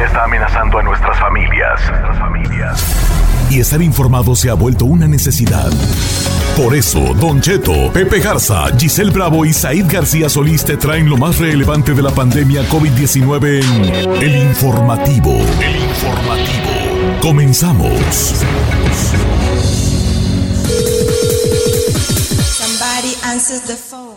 Pandemia está amenazando a nuestras familias. Nuestras familias. y estar informado se ha vuelto una necesidad. Por eso, Don Cheto, Pepe Garza, Giselle Bravo y Said García Solís te traen lo más relevante de la pandemia COVID-19 en El Informativo. El Informativo. Comenzamos. Somebody answers the phone.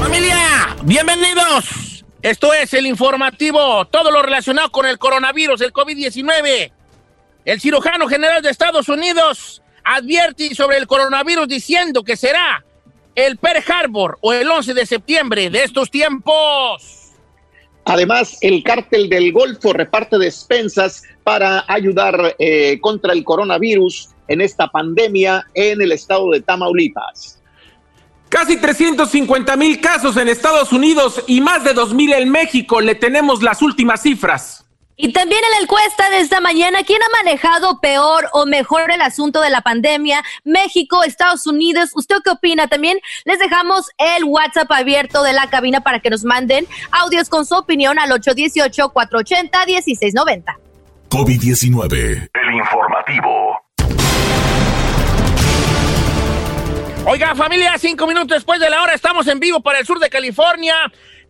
Familia, bienvenidos. Esto es el informativo, todo lo relacionado con el coronavirus, el COVID-19. El cirujano general de Estados Unidos advierte sobre el coronavirus diciendo que será el Pearl Harbor o el 11 de septiembre de estos tiempos. Además, el cártel del Golfo reparte despensas para ayudar eh, contra el coronavirus en esta pandemia en el estado de Tamaulipas. Casi 350 mil casos en Estados Unidos y más de 2 mil en México. Le tenemos las últimas cifras. Y también en la encuesta de esta mañana, ¿quién ha manejado peor o mejor el asunto de la pandemia? México, Estados Unidos. ¿Usted qué opina? También les dejamos el WhatsApp abierto de la cabina para que nos manden audios con su opinión al 818-480-1690. COVID-19. El informativo. Oiga, familia, cinco minutos después de la hora estamos en vivo para el sur de California,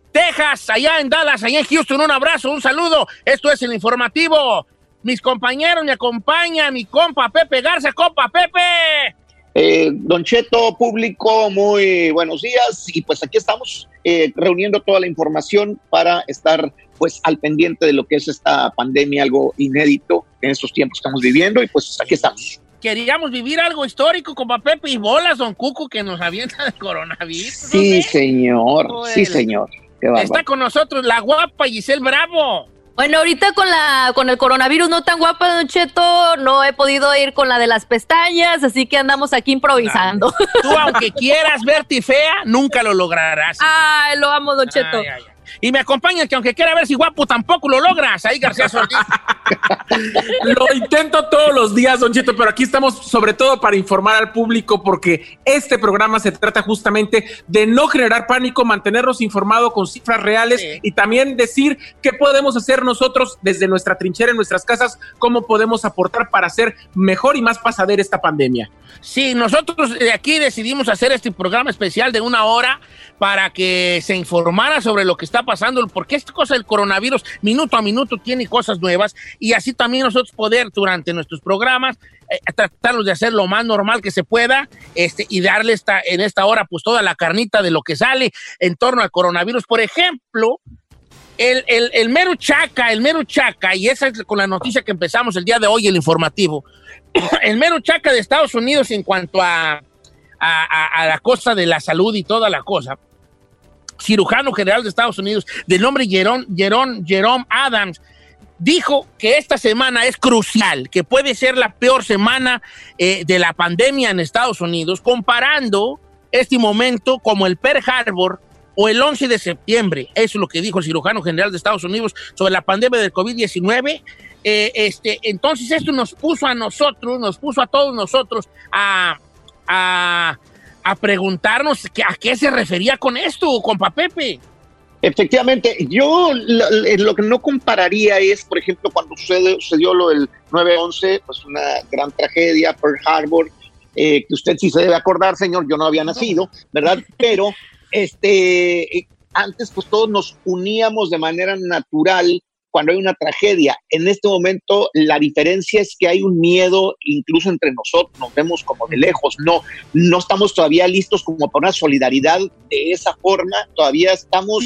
Texas, allá en Dallas, allá en Houston. Un abrazo, un saludo. Esto es el informativo. Mis compañeros me acompañan, mi compa Pepe Garza, compa Pepe. Eh, don Cheto, público, muy buenos días. Y pues aquí estamos eh, reuniendo toda la información para estar pues al pendiente de lo que es esta pandemia, algo inédito en estos tiempos que estamos viviendo. Y pues aquí estamos. Queríamos vivir algo histórico, compa Pepe y bolas, don Cuco, que nos avienta el coronavirus. Sí, ¿no? señor. Sí, señor. Qué. Está con nosotros la guapa Giselle Bravo. Bueno, ahorita con la con el coronavirus no tan guapa, Don Cheto, no he podido ir con la de las pestañas, así que andamos aquí improvisando. Tú, aunque quieras verte fea, nunca lo lograrás. Ay, lo amo, Don Cheto. Ay, ay, ay. Y me acompañas que aunque quiera ver si guapo, tampoco lo logras. Ahí García Solís. Lo intento todos los días, Don Cheto, pero aquí estamos sobre todo para informar al público porque este programa se trata justamente de no generar pánico, mantenernos informados con cifras reales Sí. y también decir qué podemos hacer nosotros desde nuestra trinchera en nuestras casas, cómo podemos aportar para hacer mejor y más pasadera esta pandemia. Sí, nosotros de aquí decidimos hacer este programa especial de una hora para que se informara sobre lo que está pasando, porque esta cosa del coronavirus minuto a minuto tiene cosas nuevas y así también nosotros poder durante nuestros programas eh, tratarlos de hacer lo más normal que se pueda este, y darle esta, en esta hora pues toda la carnita de lo que sale en torno al coronavirus. Por ejemplo, el, el, el mero chaca, el mero chaca, y esa es con la noticia que empezamos el día de hoy, el informativo, el mero chaca de Estados Unidos en cuanto a, a, a- a la cosa de la salud y toda la cosa, cirujano general de Estados Unidos, del nombre Jerome, Jerome, Jerome Adams, dijo que esta semana es crucial, que puede ser la peor semana eh, de la pandemia en Estados Unidos, comparando este momento como el Pearl Harbor o el 11 de septiembre. Eso es lo que dijo el cirujano general de Estados Unidos sobre la pandemia del COVID-19. Eh, este, entonces esto nos puso a nosotros, nos puso a todos nosotros a, a, a preguntarnos que- a qué se refería con esto, compa Pepe. Efectivamente, yo lo, lo que no compararía es, por ejemplo, cuando sucedió lo del 9-11, pues una gran tragedia, Pearl Harbor, eh, que usted sí se debe acordar, señor, yo no había nacido, ¿verdad? Pero este, eh, antes pues todos nos uníamos de manera natural cuando hay una tragedia. En este momento la diferencia es que hay un miedo incluso entre nosotros, nos vemos como de lejos, no, no estamos todavía listos como para una solidaridad de esa forma, todavía estamos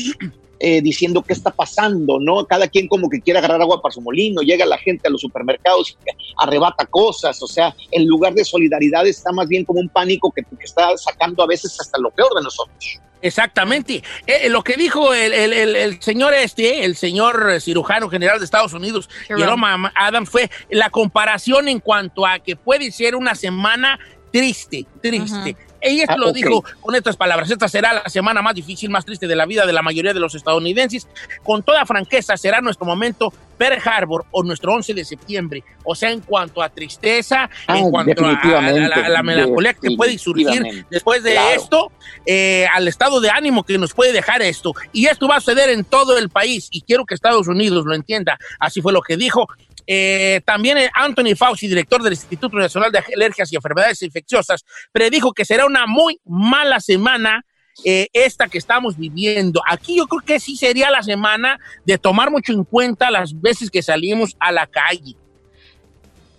eh, diciendo qué está pasando, ¿no? Cada quien como que quiere agarrar agua para su molino, llega la gente a los supermercados y arrebata cosas, o sea, en lugar de solidaridad está más bien como un pánico que, que está sacando a veces hasta lo peor de nosotros. Exactamente. Eh, lo que dijo el, el- el- el señor este, el señor eh, cirujano general de Estados Unidos, Jerome. Jerome Adams, fue la comparación en cuanto a que puede ser una semana triste, triste. Ella Ah, lo ok. dijo con estas palabras. Esta será la semana más difícil, más triste de la vida de la mayoría de los estadounidenses. Con toda franqueza, será nuestro momento Pearl Harbor o nuestro 11 de septiembre. O sea, en cuanto a tristeza, Ah, en cuanto a- a, a la- a la melancolía que puede surgir después de Claro. esto, eh, al estado de ánimo que nos puede dejar esto. Y esto va a suceder en todo el país y quiero que Estados Unidos lo entienda. Así fue lo que dijo. Eh, también eh, Anthony Fauci, director del Instituto Nacional de Alergias y Enfermedades Infecciosas, predijo que será una muy mala semana eh, esta que estamos viviendo. Aquí yo creo que sí sería la semana de tomar mucho en cuenta las veces que salimos a la calle.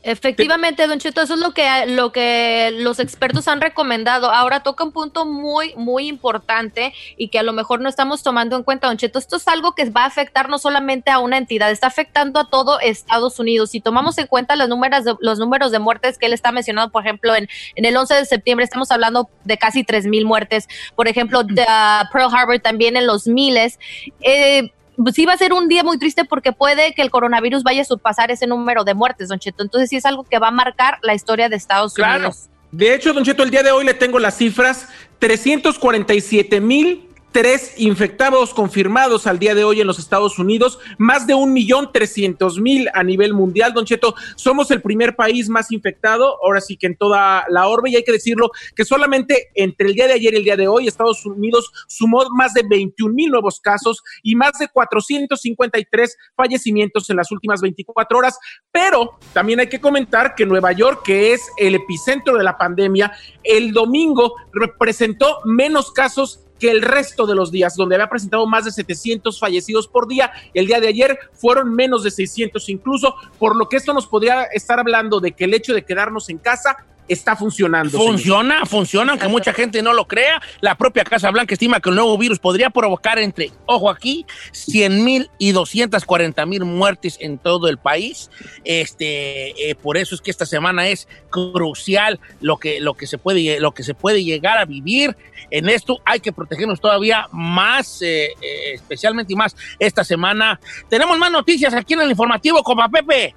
Efectivamente, Don Cheto, eso es lo que, lo que los expertos han recomendado. Ahora toca un punto muy, muy importante y que a lo mejor no estamos tomando en cuenta, Don Cheto. Esto es algo que va a afectar no solamente a una entidad, está afectando a todo Estados Unidos. Si tomamos en cuenta los números de, los números de muertes que él está mencionando, por ejemplo, en, en el 11 de septiembre estamos hablando de casi 3 mil muertes. Por ejemplo, de, ah, Pearl Harbor también en los miles. Eh, sí va a ser un día muy triste porque puede que el coronavirus vaya a surpasar ese número de muertes, Don Cheto. Entonces sí es algo que va a marcar la historia de Estados Claro. Unidos. De hecho, Don Cheto, el día de hoy le tengo las cifras: 347 mil tres infectados confirmados al día de hoy en los Estados Unidos, más de un millón trescientos mil a nivel mundial. Don Cheto, somos el primer país más infectado, ahora sí que en toda la orbe, y hay que decirlo que solamente entre el día de ayer y el día de hoy, Estados Unidos sumó más de 21 mil nuevos casos y más de 453 fallecimientos en las últimas 24 horas. Pero también hay que comentar que Nueva York, que es el epicentro de la pandemia, el domingo representó menos casos que el resto de los días, donde había presentado más de 700 fallecidos por día. El día de ayer fueron menos de 600 incluso, por lo que esto nos podría estar hablando de que el hecho de quedarnos en casa está funcionando. señor. Funciona, funciona, aunque mucha gente no lo crea. La propia Casa Blanca estima que el nuevo virus podría provocar entre, ojo aquí, 100 mil y 240 mil muertes en todo el país. Este, eh, por eso es que esta semana es crucial lo que, lo, que se puede, lo que se puede llegar a vivir. En esto hay que protegernos todavía más, eh, eh, especialmente y más esta semana. Tenemos más noticias aquí en el informativo, copa Pepe.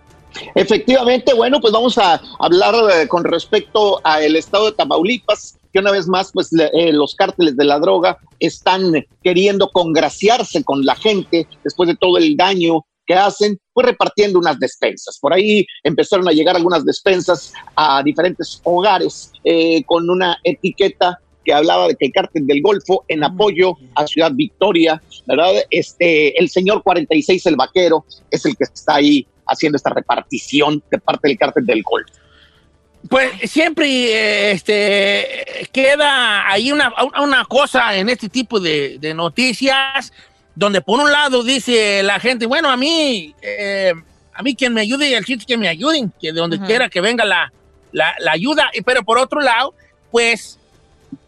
Efectivamente, bueno, pues vamos a hablar eh, con respecto al estado de Tamaulipas, que una vez más, pues le- eh, los cárteles de la droga están queriendo congraciarse con la gente después de todo el daño que hacen, pues repartiendo unas despensas. Por ahí empezaron a llegar algunas despensas a diferentes hogares eh, con una etiqueta que hablaba de que el cártel del Golfo en apoyo a Ciudad Victoria, ¿verdad? Este, el señor 46, el vaquero, es el que está ahí haciendo esta repartición de parte del cártel del Golfo. Pues siempre eh, este, queda ahí una, una cosa en este tipo de, de noticias donde por un lado dice la gente, bueno, a mí, eh, a mí quien me ayude, el chiste es que me ayuden, que de donde quiera que venga la, la, la ayuda, Y- pero por otro lado, pues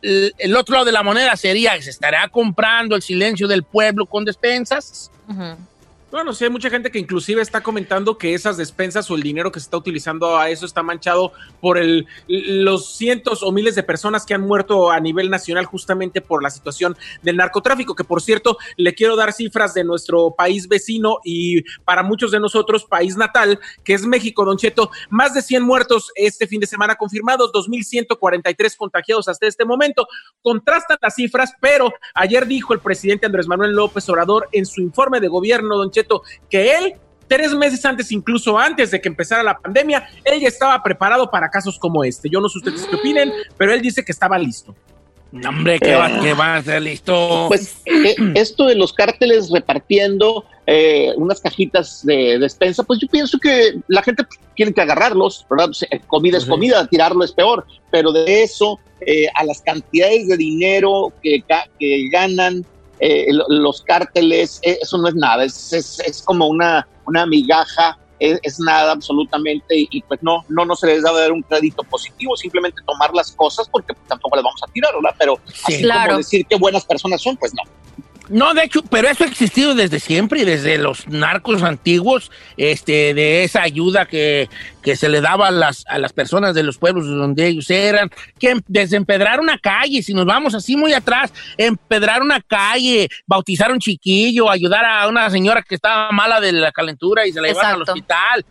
el, el otro lado de la moneda sería, ¿se estará comprando el silencio del pueblo con despensas? Bueno, sí, hay mucha gente que inclusive está comentando que esas despensas o el dinero que se está utilizando a eso está manchado por el, los cientos o miles de personas que han muerto a nivel nacional justamente por la situación del narcotráfico, que por cierto, le quiero dar cifras de nuestro país vecino y para muchos de nosotros país natal, que es México, Don Cheto, más de 100 muertos este fin de semana confirmados, 2.143 contagiados hasta este momento. Contrastan las cifras, pero ayer dijo el presidente Andrés Manuel López Obrador en su informe de gobierno, Don Cheto, que él tres meses antes, incluso antes de que empezara la pandemia, él ya estaba preparado para casos como este. Yo no sé ustedes qué opinen, pero él dice que estaba listo. hombre, que va, que va a ser listo. Pues eh, esto de los cárteles repartiendo eh, unas cajitas de despensa, pues yo pienso que la gente tiene que agarrarlos, ¿verdad? Pues, eh, comida es comida, tirarlo es peor, pero de eso a las cantidades de dinero que, que ganan eh, los cárteles, eh, eso no es nada, es, es, como una, una migaja, es, nada absolutamente y, pues no, no, no se les debe dar un crédito positivo, simplemente tomar las cosas porque pues, tampoco las vamos a tirar, ¿verdad? Pero así como decir que buenas personas son, pues no. No, de hecho, pero eso ha existido desde siempre y desde los narcos antiguos, este, de esa ayuda que, que se le daba a las, a las personas de los pueblos donde ellos eran, que desempedrar una calle, si nos vamos así muy atrás, empedrar una calle, bautizar un chiquillo, ayudar a una señora que estaba mala de la calentura y se la llevaron al hospital.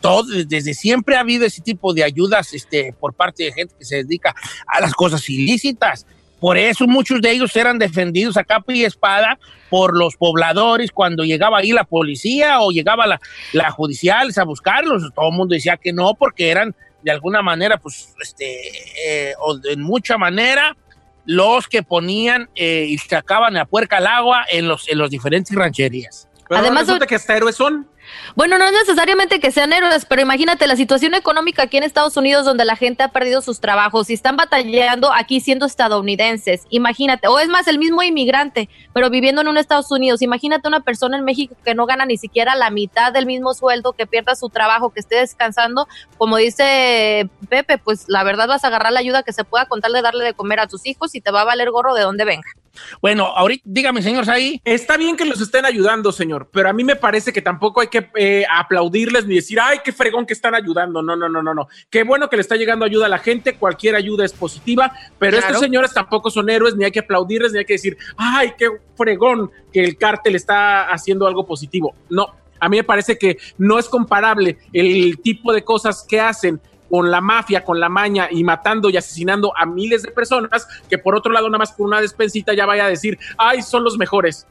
Todo, desde siempre ha habido ese tipo de ayudas este, por parte de gente que se dedica a las cosas ilícitas. Por eso muchos de ellos eran defendidos a capa y espada por los pobladores cuando llegaba ahí la policía o llegaba la, la judicial a buscarlos. Todo el mundo decía que no porque eran de alguna manera, pues, este, eh, o de mucha manera, los que ponían eh, y sacaban a puerca al agua en los, en los diferentes rancherías. Además, resulta que hasta héroes son. Bueno, no es necesariamente que sean héroes, pero imagínate la situación económica aquí en Estados Unidos donde la gente ha perdido sus trabajos y están batallando aquí siendo estadounidenses. Imagínate, o es más el mismo inmigrante, pero viviendo en un Estados Unidos. Imagínate una persona en México que no gana ni siquiera la mitad del mismo sueldo, que pierda su trabajo, que esté descansando. Como dice Pepe, pues la verdad vas a agarrar la ayuda que se pueda contarle, darle de comer a tus hijos y te va a valer gorro de donde venga. Bueno, ahorita dígame, señor ahí. Está bien que los estén ayudando, señor, pero a mí me parece que tampoco hay que eh, aplaudirles ni decir, ay, qué fregón que están ayudando. No, no, no, no, no. Qué bueno que le está llegando ayuda a la gente. Cualquier ayuda es positiva, pero estos señores tampoco son héroes, ni hay que aplaudirles, ni hay que decir, ay, qué fregón que el cártel está haciendo algo positivo. No, a mí me parece que no es comparable el tipo de cosas que hacen con la mafia, con la maña y matando y asesinando a miles de personas, que por otro lado, nada más con una despensita ya vaya a decir, ay, son los mejores.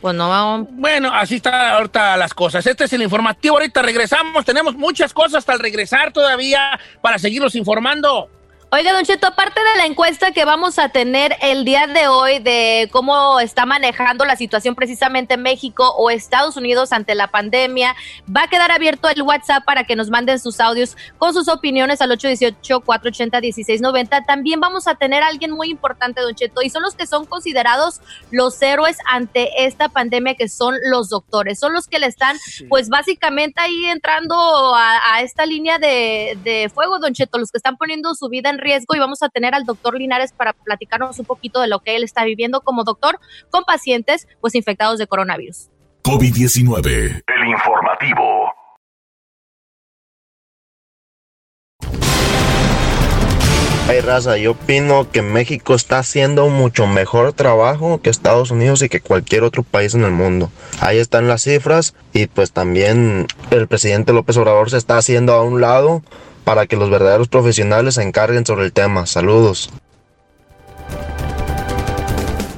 Pues no Bueno, así está ahorita las cosas. Este es el informativo. Ahorita regresamos. Tenemos muchas cosas hasta el regresar todavía para seguirlos informando. Oiga, Don Cheto, aparte de la encuesta que vamos a tener el día de hoy de cómo está manejando la situación precisamente México o Estados Unidos ante la pandemia, va a quedar abierto el WhatsApp para que nos manden sus audios con sus opiniones al 818-480-1690. También vamos a tener a alguien muy importante, Don Cheto, y son los que son considerados los héroes ante esta pandemia, que son los doctores. Son los que le están, pues básicamente ahí entrando a, esta línea de, de fuego, Don Cheto, los que están poniendo su vida en riesgo y vamos a tener al doctor Linares para platicarnos un poquito de lo que él está viviendo como doctor con pacientes pues infectados de coronavirus. COVID-19. El informativo. Hey raza, yo opino que México está haciendo mucho mejor trabajo que Estados Unidos y que cualquier otro país en el mundo. Ahí están las cifras y pues también el presidente López Obrador se está haciendo a un lado para que los verdaderos profesionales se encarguen sobre el tema. Saludos.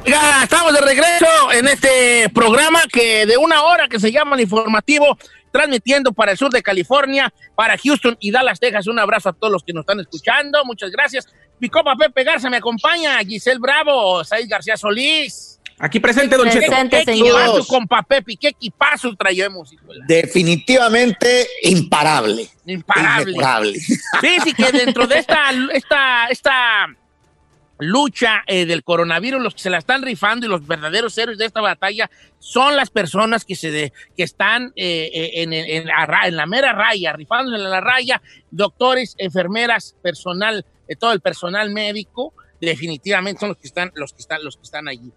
Ya estamos de regreso en este programa que de una hora que se llama el informativo, transmitiendo para el sur de California, para Houston y Dallas, Texas. Un abrazo a todos los que nos están escuchando. Muchas gracias. Mi copa Pepe Garza me acompaña, Giselle Bravo, Said García Solís. Aquí presente, don Cheto. ¿Qué, equipazo, compa Pepe? ¿Qué equipazo traemos? Definitivamente imparable. Imparable. Imparable. Sí, sí, que dentro de esta, esta, esta lucha eh, del coronavirus, los que se la están rifando y los verdaderos héroes de esta batalla son las personas que, se que están eh, eh, en, en, la, en, la, mera raya, rifándose en la raya, doctores, enfermeras, personal, todo el personal médico, definitivamente son los que están, los que están, los que están allí.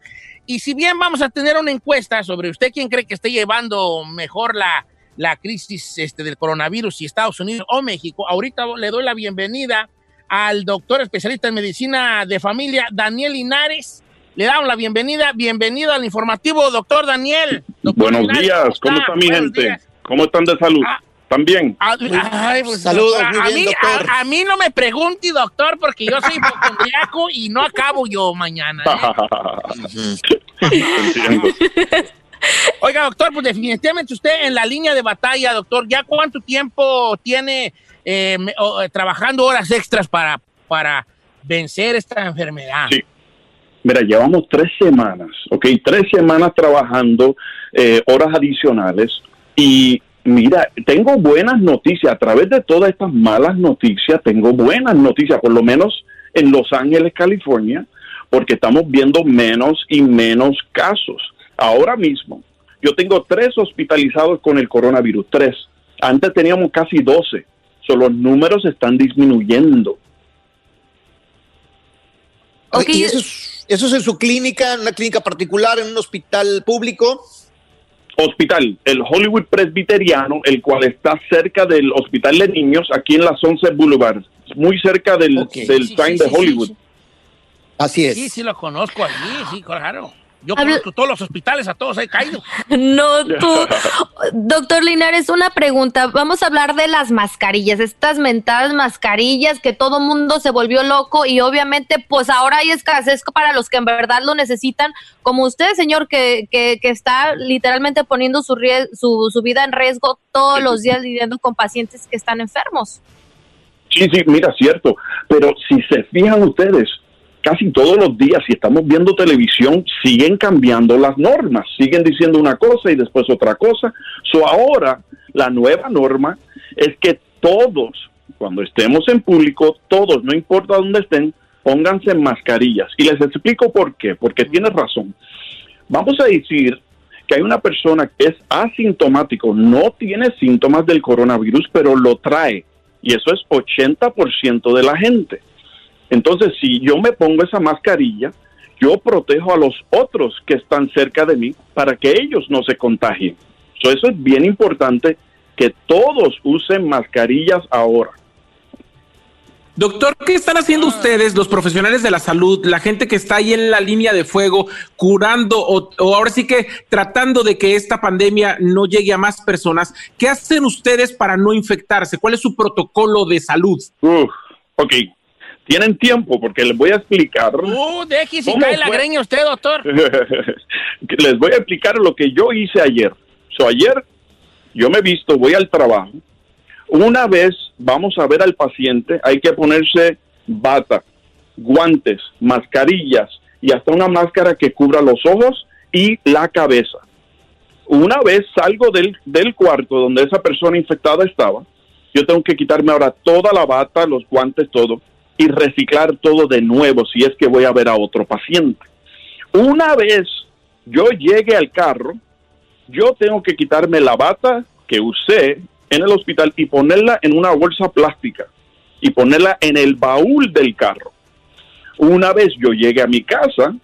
Y si bien vamos a tener una encuesta sobre usted quién cree que esté llevando mejor la, la crisis este, del coronavirus, si Estados Unidos o México, ahorita le doy la bienvenida al doctor especialista en medicina de familia, Daniel Linares. Le damos la bienvenida. Bienvenido al informativo, doctor Daniel. Doctor Buenos Linares, días, ¿cómo está mi Buenos gente? días. ¿Cómo están de salud? ¿También? Ah, ay, pues, Saludos, doctor, a, mí, doctor. a- a mí no me pregunte, doctor, porque yo soy hipocondriaco y no acabo yo mañana. ¿eh? Oiga, doctor, pues definitivamente usted en la línea de batalla, doctor, ¿ya cuánto tiempo tiene eh, eh, trabajando horas extras para, para vencer esta enfermedad? Sí. Mira, llevamos tres semanas, ¿ok? Tres semanas trabajando eh, horas adicionales y mira, tengo buenas noticias. A través de todas estas malas noticias, tengo buenas noticias, por lo menos en Los Ángeles, California, porque estamos viendo menos y menos casos. Ahora mismo, yo tengo tres hospitalizados con el coronavirus, tres. Antes teníamos casi 12. So, los números están disminuyendo. Ok, ¿Y eso es, eso es en su clínica, en una clínica particular, en un hospital público? Hospital, el Hollywood Presbiteriano, el cual está cerca del Hospital de Niños, aquí en la Sunset Boulevard, muy cerca del, Ok. del Sí, Sign sí, de sí, Hollywood. sí, Así es. Sí, sí, lo conozco allí, sí, claro. Yo Habla- conozco todos los hospitales, a todos he caído. No, tú. Doctor Linares, una pregunta. Vamos a hablar de las mascarillas, estas mentadas mascarillas que todo mundo se volvió loco y obviamente pues ahora hay escasez para los que en verdad lo necesitan, como usted, señor, que, que, que está literalmente poniendo su, su, su vida en riesgo todos los días lidiando con pacientes que están enfermos. Sí, sí, mira, cierto. Pero si se fijan ustedes, casi todos los días, si estamos viendo televisión, siguen cambiando las normas, siguen diciendo una cosa y después otra cosa. So ahora, la nueva norma es que todos, cuando estemos en público, todos, no importa dónde estén, pónganse mascarillas. Y les explico por qué, porque tienes razón. Vamos a decir que hay una persona que es asintomático, no tiene síntomas del coronavirus, pero lo trae. Y eso es 80% de la gente. Entonces, si yo me pongo esa mascarilla, yo protejo a los otros que están cerca de mí para que ellos no se contagien. So, eso es bien importante que todos usen mascarillas ahora. Doctor, ¿qué están haciendo ustedes, los profesionales de la salud, la gente que está ahí en la línea de fuego, curando o, o ahora sí que tratando de que esta pandemia no llegue a más personas? ¿Qué hacen ustedes para no infectarse? ¿Cuál es su protocolo de salud? Uf, ok, tienen tiempo porque les voy a explicar. Uh, deje si ¿Cómo cae la greña usted, doctor. les voy a explicar lo que yo hice ayer. So, ayer yo me visto, voy al trabajo. Una vez vamos a ver al paciente, hay que ponerse bata, guantes, mascarillas y hasta una máscara que cubra los ojos y la cabeza. Una vez salgo del, del cuarto donde esa persona infectada estaba, yo tengo que quitarme ahora toda la bata, los guantes, todo, y reciclar todo de nuevo si es que voy a ver a otro paciente. Una vez yo llegue al carro, yo tengo que quitarme la bata que usé en el hospital y ponerla en una bolsa plástica y ponerla en el baúl del carro. Una vez yo llegue a mi casa,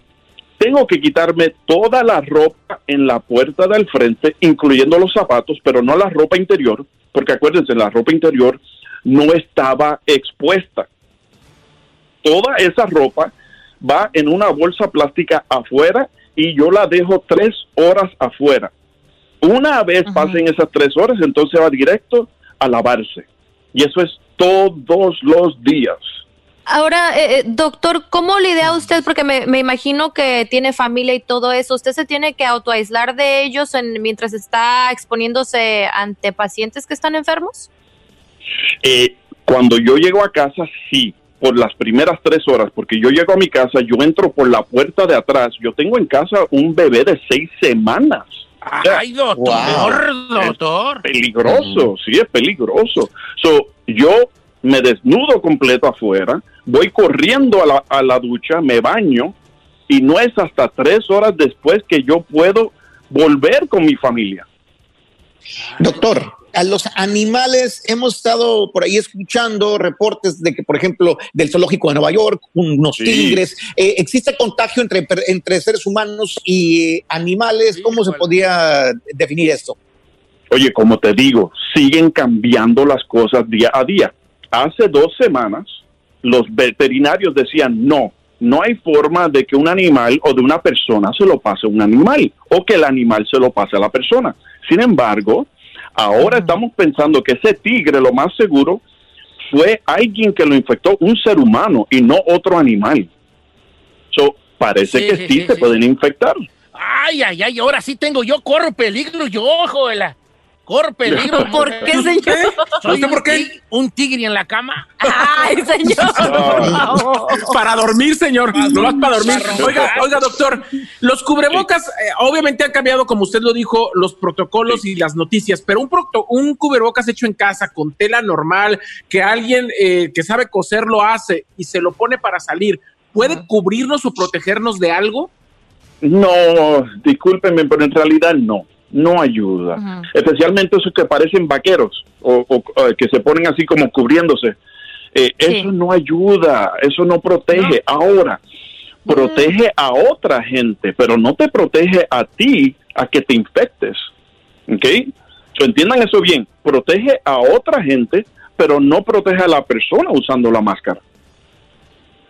tengo que quitarme toda la ropa en la puerta del frente, incluyendo los zapatos, pero no la ropa interior, porque acuérdense, la ropa interior no estaba expuesta. Toda esa ropa va en una bolsa plástica afuera y yo la dejo tres horas afuera. Una vez pasen esas tres horas, entonces va directo a lavarse. Y eso es todos los días. Ahora, eh, eh, doctor, ¿cómo lidia usted? Porque me, me imagino que tiene familia y todo eso. ¿Usted se tiene que autoaislar de ellos en- mientras está exponiéndose ante pacientes que están enfermos? Eh, cuando yo llego a casa, sí, por las primeras tres horas, porque yo llego a mi casa, yo entro por la puerta de atrás, yo tengo en casa un bebé de seis semanas. Ay, doctor, doctor. Peligroso, sí, es peligroso. So, yo me desnudo completo afuera, voy corriendo a la, a la ducha, me baño, y no es hasta tres horas después que yo puedo volver con mi familia. Doctor, a los animales hemos estado por ahí escuchando reportes de que, por ejemplo, del zoológico de Nueva York, unos Sí. tigres, eh, existe contagio entre, per- entre seres humanos y animales. ¿Cómo se podría definir esto? Oye, como te digo, siguen cambiando las cosas día a día. Hace dos semanas, los veterinarios decían, no, no hay forma de que un animal o de una persona se lo pase a un animal o que el animal se lo pase a la persona. Sin embargo, ahora estamos pensando que ese tigre, lo más seguro, fue alguien que lo infectó, un ser humano y no otro animal. So, parece Sí, que sí, sí, sí, se pueden infectar. Ay, ay, ay, ahora sí tengo yo, corro peligro, yo, joder. Corro peligro. ¿Por qué, señor? Soy ¿Usted un, por qué? un tigre en la cama. Ay, señor. Para dormir, señor. Para No más para dormir. Oiga, oiga, doctor. Los cubrebocas, eh, obviamente han cambiado, como usted lo dijo, los protocolos y las noticias, pero un, proto- un cubrebocas hecho en casa con tela normal, que alguien eh, que sabe coser lo hace y se lo pone para salir, ¿puede cubrirnos o protegernos de algo? No, discúlpenme, pero en realidad no, no ayuda. Especialmente esos que parecen vaqueros o, o- o que se ponen así como cubriéndose. Eh, Sí. Eso no ayuda, eso no protege. Ahora, protege a otra gente, pero no te protege a ti a que te infectes. ¿Ok? So, entiendan eso bien. Protege a otra gente, pero no protege a la persona usando la máscara.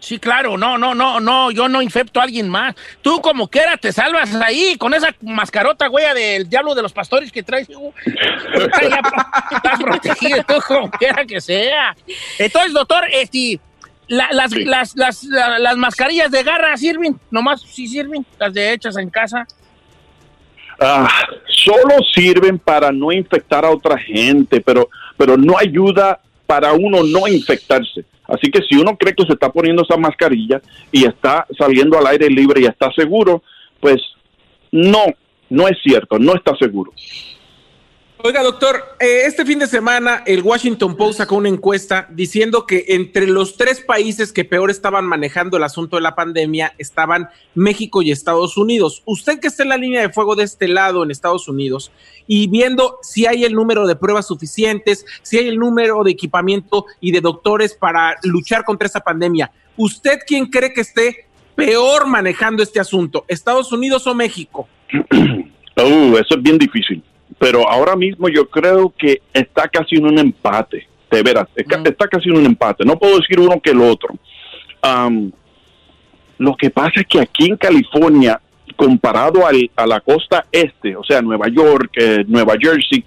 Sí, claro, no, no, no, no, yo no infecto a alguien más. Tú como quiera te salvas ahí con esa mascarota, güey, del diablo de los pastores que traes. uh, Estás protegido tú como quiera que sea. Entonces, doctor, este, la- las, Sí. las, las, la- las mascarillas de garra sirven, nomás sí sirven, las de hechas en casa. Ah, solo sirven para no infectar a otra gente, pero, pero no ayuda para uno no infectarse. Así que si uno cree que se está poniendo esa mascarilla y está saliendo al aire libre y está seguro, pues no, no es cierto, no está seguro. Oiga, doctor, eh, este fin de semana el Washington Post sacó una encuesta diciendo que entre los tres países que peor estaban manejando el asunto de la pandemia estaban México y Estados Unidos. Usted que está en la línea de fuego de este lado en Estados Unidos y viendo si hay el número de pruebas suficientes, si hay el número de equipamiento y de doctores para luchar contra esta pandemia, ¿usted quién cree que esté peor manejando este asunto, Estados Unidos o México? Eso es bien difícil. Pero ahora mismo yo creo que está casi en un empate. De veras, es ca- Mm. está casi en un empate. No puedo decir uno que el otro. Lo que pasa es que aquí en California, comparado al- a la costa este, o sea, Nueva York, eh, Nueva Jersey,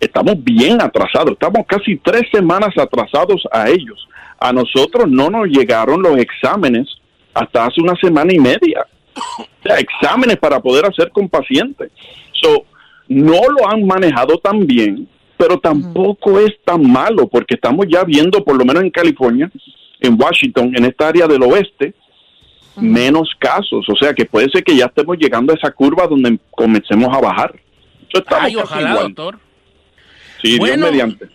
estamos bien atrasados. Estamos casi tres semanas atrasados a ellos. A nosotros no nos llegaron los exámenes hasta hace una semana y media. O sea, exámenes para poder hacer con pacientes. So, no lo han manejado tan bien, pero tampoco es tan malo, porque estamos ya viendo, por lo menos en California, en Washington, en esta área del oeste, menos casos. O sea que puede ser que ya estemos llegando a esa curva donde comencemos a bajar. Ay, ojalá, igual. doctor. Sí, Bueno, Dios mediante.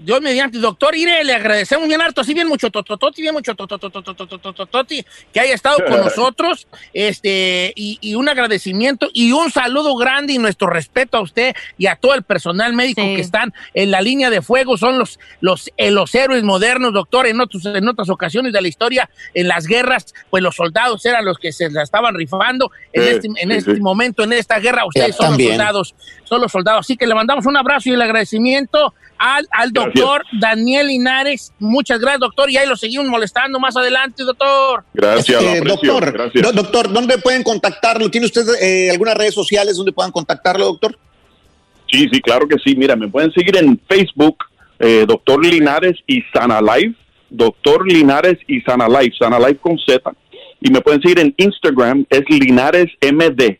Dios mediante, doctor Ire, le agradecemos bien harto, así bien mucho totototi, bien mucho tototototototi, que haya estado con nosotros, este, y, y un agradecimiento y un saludo grande y nuestro respeto a usted y a todo el personal médico Sí. que están en la línea de fuego, son los, los, eh, los héroes modernos, doctor, en, otros, en otras ocasiones de la historia, en las guerras, pues los soldados eran los que se la estaban rifando, en Sí, este, en sí, este sí. momento, en esta guerra, ustedes Ya son también. los soldados, son los soldados, así que le mandamos un abrazo y el agradecimiento al, al Gracias. doctor Daniel Linares. Muchas gracias, doctor. Y ahí lo seguimos molestando más adelante, doctor. Gracias, aprecio. doctor, Gracias. do- doctor, ¿dónde pueden contactarlo? ¿Tiene usted eh, algunas redes sociales donde puedan contactarlo, doctor? Sí, sí, claro que sí. Mira, me pueden seguir en Facebook, eh, Doctor Linares y Sana Life, Doctor Linares y Sana Life, Sana Life con Z. Y me pueden seguir en Instagram, es Linares MD,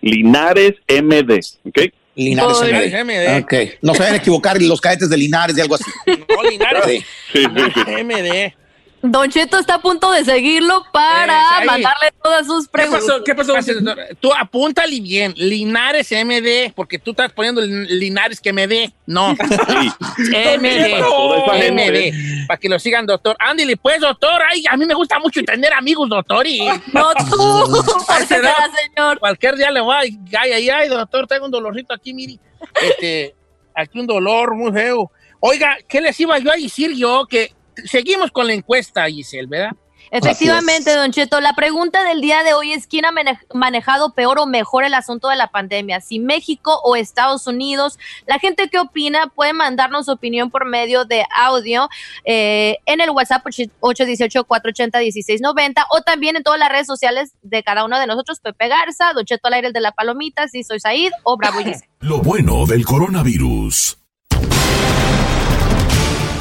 Linares MD, ¿ok? Linares Ay, MD. déjeme, Ok. No se vayan a equivocar los cadetes de Linares de algo así. No, Linares. Sí. Sí, sí, sí. MD. Don Cheto está a punto de seguirlo para Eh, mandarle todas sus ¿Qué preguntas. pasó? ¿Qué pasó? Gracias, doctor. Tú apúntale bien, Linares MD, porque tú estás poniendo Linares que me dé. No. Sí. MD. Gente. MD. Para que lo sigan, doctor. Ándale, pues, doctor. Ay, a mí me gusta mucho tener amigos, doctor. Y No tú, ¿por qué será, señor? cualquier día le voy a. Ay, ay, ay, doctor, tengo un dolorcito aquí, mire. Este. aquí un dolor muy feo. Oiga, ¿qué les iba yo a decir yo? Que seguimos con la encuesta, Giselle, ¿verdad? Efectivamente, Don Cheto, la pregunta del día de hoy es quién ha manejado peor o mejor el asunto de la pandemia, si México o Estados Unidos. La gente que opina puede mandarnos su opinión por medio de audio eh, en el WhatsApp 818-480-1690 o también en todas las redes sociales de cada uno de nosotros, Pepe Garza, Don Cheto al aire el de la palomita, si soy Said o Bravo y Lo bueno del coronavirus.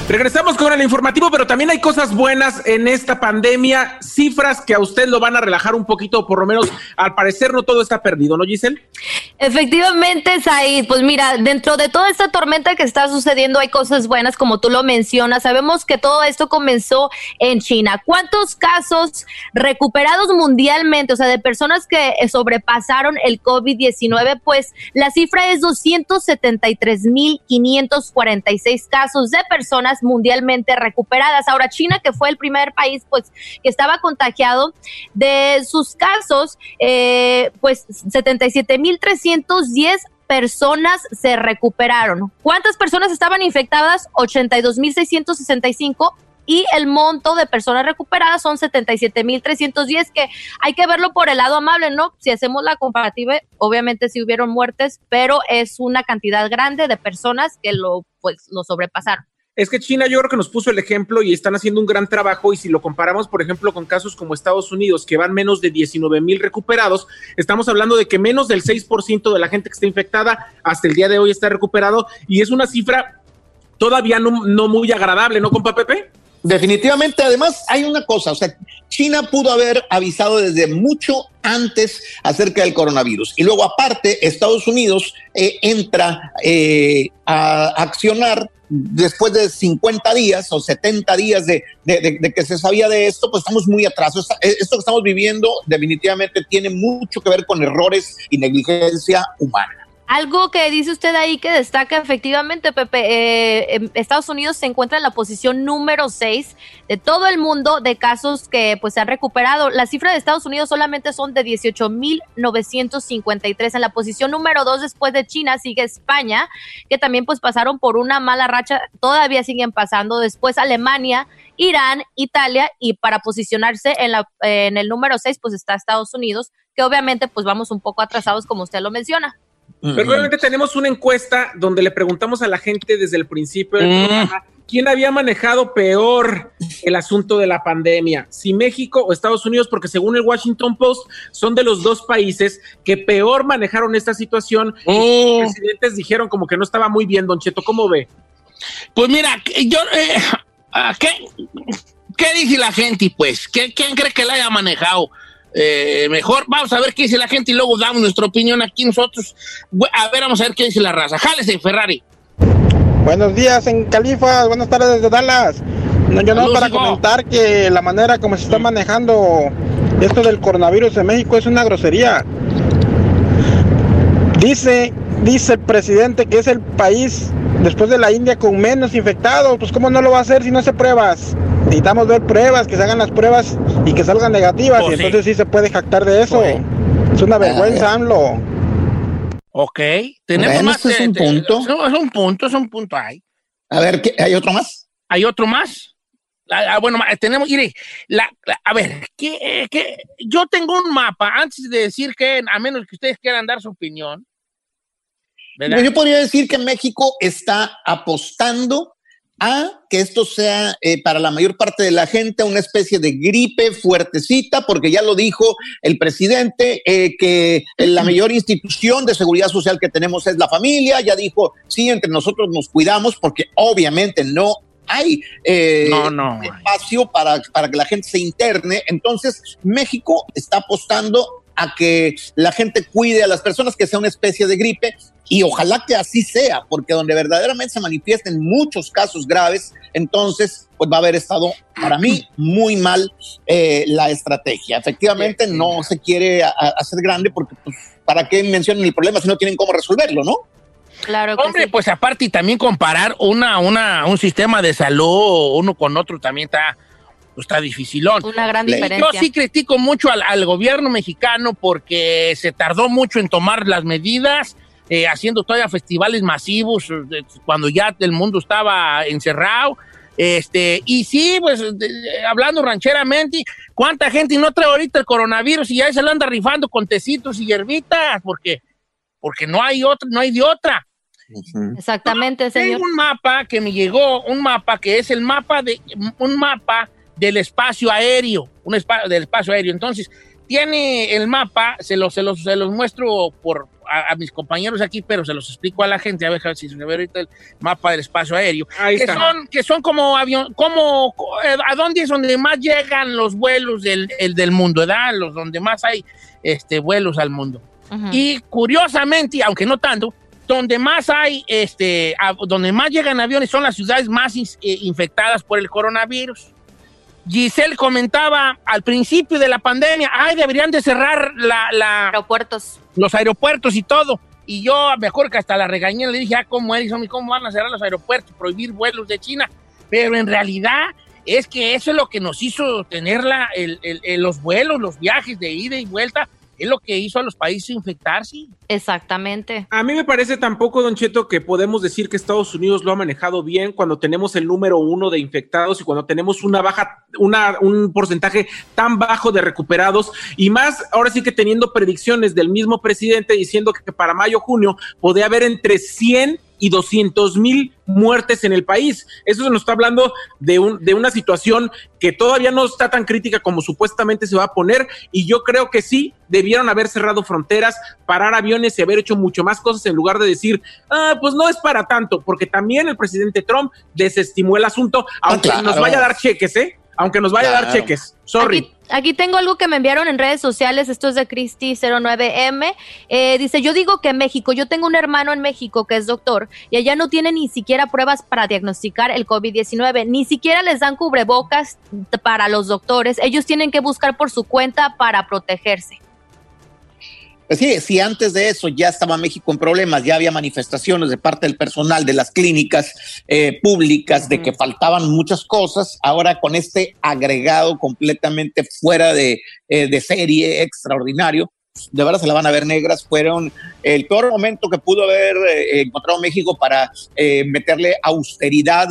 Regresamos con el informativo, pero también hay cosas buenas en esta pandemia, cifras que a usted lo van a relajar un poquito, por lo menos al parecer no todo está perdido, ¿no, Giselle? Efectivamente, Said, pues mira, dentro de toda esta tormenta que está sucediendo hay cosas buenas, como tú lo mencionas. Sabemos que todo esto comenzó en China. ¿Cuántos casos recuperados mundialmente, o sea, de personas que sobrepasaron el COVID-19? Pues la cifra es 273.546 casos de personas mundialmente recuperadas. Ahora, China, que fue el primer país pues que estaba contagiado, de sus casos, eh, pues 77.310 personas se recuperaron. ¿Cuántas personas estaban infectadas? 82.665 y el monto de personas recuperadas son 77.310, que hay que verlo por el lado amable, ¿no? Si hacemos la comparativa, obviamente sí hubieron muertes, pero es una cantidad grande de personas que lo, pues, lo sobrepasaron es que China yo creo que nos puso el ejemplo y están haciendo un gran trabajo y si lo comparamos, por ejemplo, con casos como Estados Unidos, que van menos de 19 mil recuperados, estamos hablando de que menos del 6% de la gente que está infectada hasta el día de hoy está recuperado y es una cifra todavía no, no muy agradable, ¿no, compa Pepe? Definitivamente, además hay una cosa, o sea, China pudo haber avisado desde mucho antes acerca del coronavirus. Y luego aparte, Estados Unidos eh, entra eh, a accionar después de 50 días o 70 días de, que se sabía de esto, pues estamos muy atrás. Esto que estamos viviendo definitivamente tiene mucho que ver con errores y negligencia humana. Algo que dice usted ahí que destaca efectivamente, Pepe, eh, em, Estados Unidos se encuentra en la posición número 6 de todo el mundo de casos que pues se han recuperado. La cifra de Estados Unidos solamente son de 18.953. En la posición número 2 después de China sigue España, que también pues pasaron por una mala racha, todavía siguen pasando. Después Alemania, Irán, Italia y para posicionarse en, la, en el número 6 pues está Estados Unidos, que obviamente pues vamos un poco atrasados como usted lo menciona. Pero obviamente tenemos una encuesta donde le preguntamos a la gente desde el principio quién había manejado peor el asunto de la pandemia, si México o Estados Unidos, porque según el Washington Post son de los dos países que peor manejaron esta situación. Mm. Los presidentes dijeron como que no estaba muy bien, Don Cheto, ¿cómo ve? Pues mira, yo, eh, ¿qué, ¿qué dice la gente, pues? ¿Quién cree que la haya manejado? Eh, mejor. Vamos a ver qué dice la gente y luego damos nuestra opinión aquí nosotros. A ver, vamos a ver qué dice la raza. Jálese, Ferrari. Buenos días en Califa, buenas tardes desde Dallas. No, yo no para comentar que la manera como se está manejando esto del coronavirus en México es una grosería. Dice, dice el presidente que es el país después de la India con menos infectados. Pues cómo no lo va a hacer si no hace pruebas necesitamos ver pruebas, que se hagan las pruebas y que salgan negativas, y entonces sí. se puede jactar de eso. Es una vergüenza, AMLO. Ok, tenemos más. Es un punto. Es un punto, es un punto. Hay. A ver, ¿hay otro más? ¿Hay otro más? Ah, ah, bueno, tenemos, mire, la, a ver, ¿qué, ¿qué, yo tengo un mapa, antes de decir que, a menos que ustedes quieran dar su opinión. Yo podría decir que México está apostando a que esto sea eh, para la mayor parte de la gente una especie de gripe fuertecita, porque ya lo dijo el presidente, eh, que la mayor institución de seguridad social que tenemos es la familia, ya dijo, sí, entre nosotros nos cuidamos, porque obviamente no hay eh, espacio para, para que la gente se interne. Entonces, México está apostando a que la gente cuide a las personas, que sea una especie de gripe, y ojalá que así sea, porque donde verdaderamente se manifiesten muchos casos graves, entonces pues va a haber estado para mí muy mal eh, la estrategia. Efectivamente no se quiere hacer grande porque pues, ¿para qué mencionan el problema si no tienen cómo resolverlo, no? Claro. Hombre, pues aparte y también comparar una, una, un sistema de salud uno con otro también está, pues, está dificilón. Una gran diferencia. Yo sí critico mucho al, al, gobierno mexicano porque se tardó mucho en tomar las medidas eh, haciendo todavía festivales masivos eh, cuando ya el mundo estaba encerrado. Este, y sí, pues hablando rancheramente, ¿cuánta gente no trae ahorita el coronavirus y ya se lo anda rifando con tecitos y hierbitas? Porque, porque no hay otra, no hay de otra. Exactamente, señor. Tengo un mapa que me llegó, un mapa que es el mapa de un mapa del espacio aéreo, un espacio del espacio aéreo. Entonces, tiene el mapa, se los, se los, se los muestro por, a, mis compañeros aquí, pero se los explico a la gente, a ver si se ve ahorita el mapa del espacio aéreo. Ahí que, está. Son, que son como avión, como, eh, ¿a dónde es donde más llegan los vuelos del, el del mundo, ¿verdad? Los donde más hay este, vuelos al mundo. Y curiosamente, aunque no tanto, donde más hay, este, donde más llegan aviones son las ciudades más eh, infectadas por el coronavirus. Giselle comentaba al principio de la pandemia, ay, deberían de cerrar la, aeropuertos. los aeropuertos y todo. Y yo me acuerdo que hasta la regañé, le dije, ah, ¿cómo es? ¿Cómo van a cerrar los aeropuertos? Prohibir vuelos de China. Pero en realidad es que eso es lo que nos hizo tener la, los vuelos, los viajes de ida y vuelta es lo que hizo a los países infectarse. Exactamente. A mí me parece tampoco, Don Cheto, que podemos decir que Estados Unidos lo ha manejado bien cuando tenemos el número uno de infectados y cuando tenemos una baja, una, un porcentaje tan bajo de recuperados y más ahora sí que teniendo predicciones del mismo presidente diciendo que para mayo, junio podría haber entre 100 y 200 mil muertes en el país. Eso se nos está hablando de, un, de una situación que todavía no está tan crítica como supuestamente se va a poner y yo creo que sí debieron haber cerrado fronteras, parar aviones y haber hecho mucho más cosas en lugar de decir, ah, pues no es para tanto, porque también el presidente Trump desestimó el asunto, aunque nos vaya a dar cheques, ¿eh? Aunque nos vaya a dar cheques. Sorry. Aquí, tengo algo que me enviaron en redes sociales. Esto es de Cristi09M. Eh, dice: Yo digo que México, yo tengo un hermano en México que es doctor y allá no tiene ni siquiera pruebas para diagnosticar el COVID-19. Ni siquiera les dan cubrebocas para los doctores. Ellos tienen que buscar por su cuenta para protegerse. Pues sí, si antes de eso ya estaba México en problemas, ya había manifestaciones de parte del personal de las clínicas eh, públicas de que faltaban muchas cosas, ahora con este agregado completamente fuera de, eh, de serie, extraordinario, de verdad se la van a ver negras, fueron el peor momento que pudo haber eh, encontrado México para meterle austeridad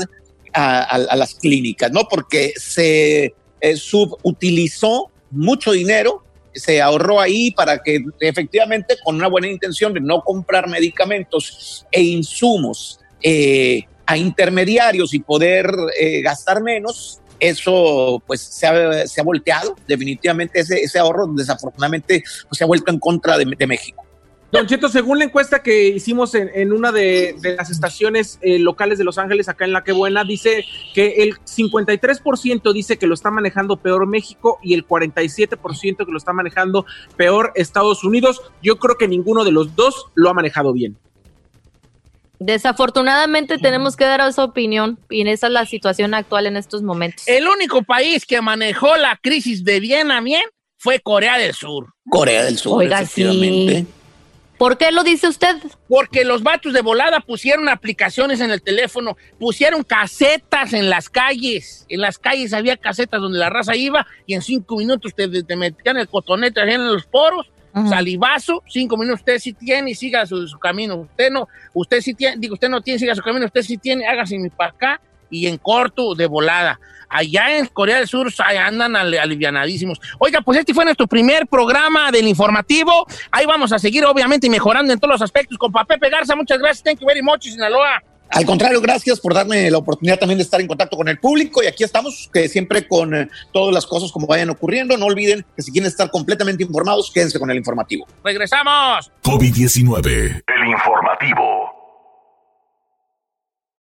a, a, las clínicas, ¿no? Porque se subutilizó mucho dinero se ahorró ahí para que efectivamente con una buena intención de no comprar medicamentos e insumos eh, a intermediarios y poder eh, gastar menos, eso pues se ha, se ha volteado definitivamente ese, ese, ahorro desafortunadamente pues, se ha vuelto en contra de, de México. Don Cheto, según la encuesta que hicimos en, una de, las estaciones eh, locales de Los Ángeles, acá en La Que Buena, dice que el 53% dice que lo está manejando peor México y el 47% que lo está manejando peor Estados Unidos. Yo creo que ninguno de los dos lo ha manejado bien. Desafortunadamente tenemos que dar esa opinión y esa es la situación actual en estos momentos. El único país que manejó la crisis de bien a bien fue Corea del Sur. Corea del Sur, Oiga, efectivamente. ¿Por qué lo dice usted? Porque los vatos de volada pusieron aplicaciones en el teléfono, pusieron casetas en las calles. En las calles había casetas donde la raza iba y en cinco minutos te, metían el cotonete en los poros, salivazo, cinco minutos usted sí tiene y siga su, camino. Usted no, usted sí tiene, digo, usted no tiene, siga su camino, usted sí tiene, hágase mi para acá y en corto de volada. Allá en Corea del Sur andan alivianadísimos. Oiga, pues este fue nuestro primer programa del informativo. Ahí vamos a seguir, obviamente, mejorando en todos los aspectos. Con Pepe Garza, muchas gracias. Thank you very much, Sinaloa. Al contrario, gracias por darme la oportunidad también de estar en contacto con el público y aquí estamos, que siempre con eh, todas las cosas como vayan ocurriendo. No olviden que si quieren estar completamente informados, quédense con el informativo. Regresamos. COVID-19. El informativo.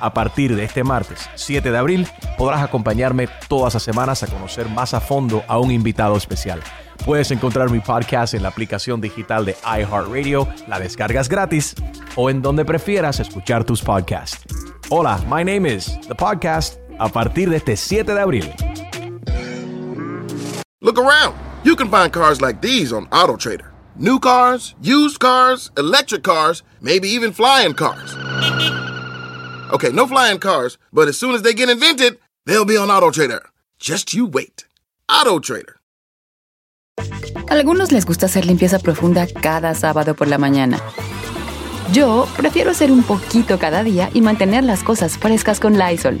A partir de este martes 7 de abril podrás acompañarme todas las semanas a conocer más a fondo a un invitado especial. Puedes encontrar mi podcast en la aplicación digital de iHeartRadio, la descargas gratis o en donde prefieras escuchar tus podcasts. Hola, my name is The Podcast a partir de este 7 de abril. Look around. You can find cars like these on AutoTrader. New cars, used cars, electric cars, maybe even flying cars. Okay, no flying cars, but as soon as they get invented, they'll be on AutoTrader. Just you wait. AutoTrader. Algunos les gusta hacer limpieza profunda cada sábado por la mañana. Yo prefiero hacer un poquito cada día y mantener las cosas frescas con Lysol.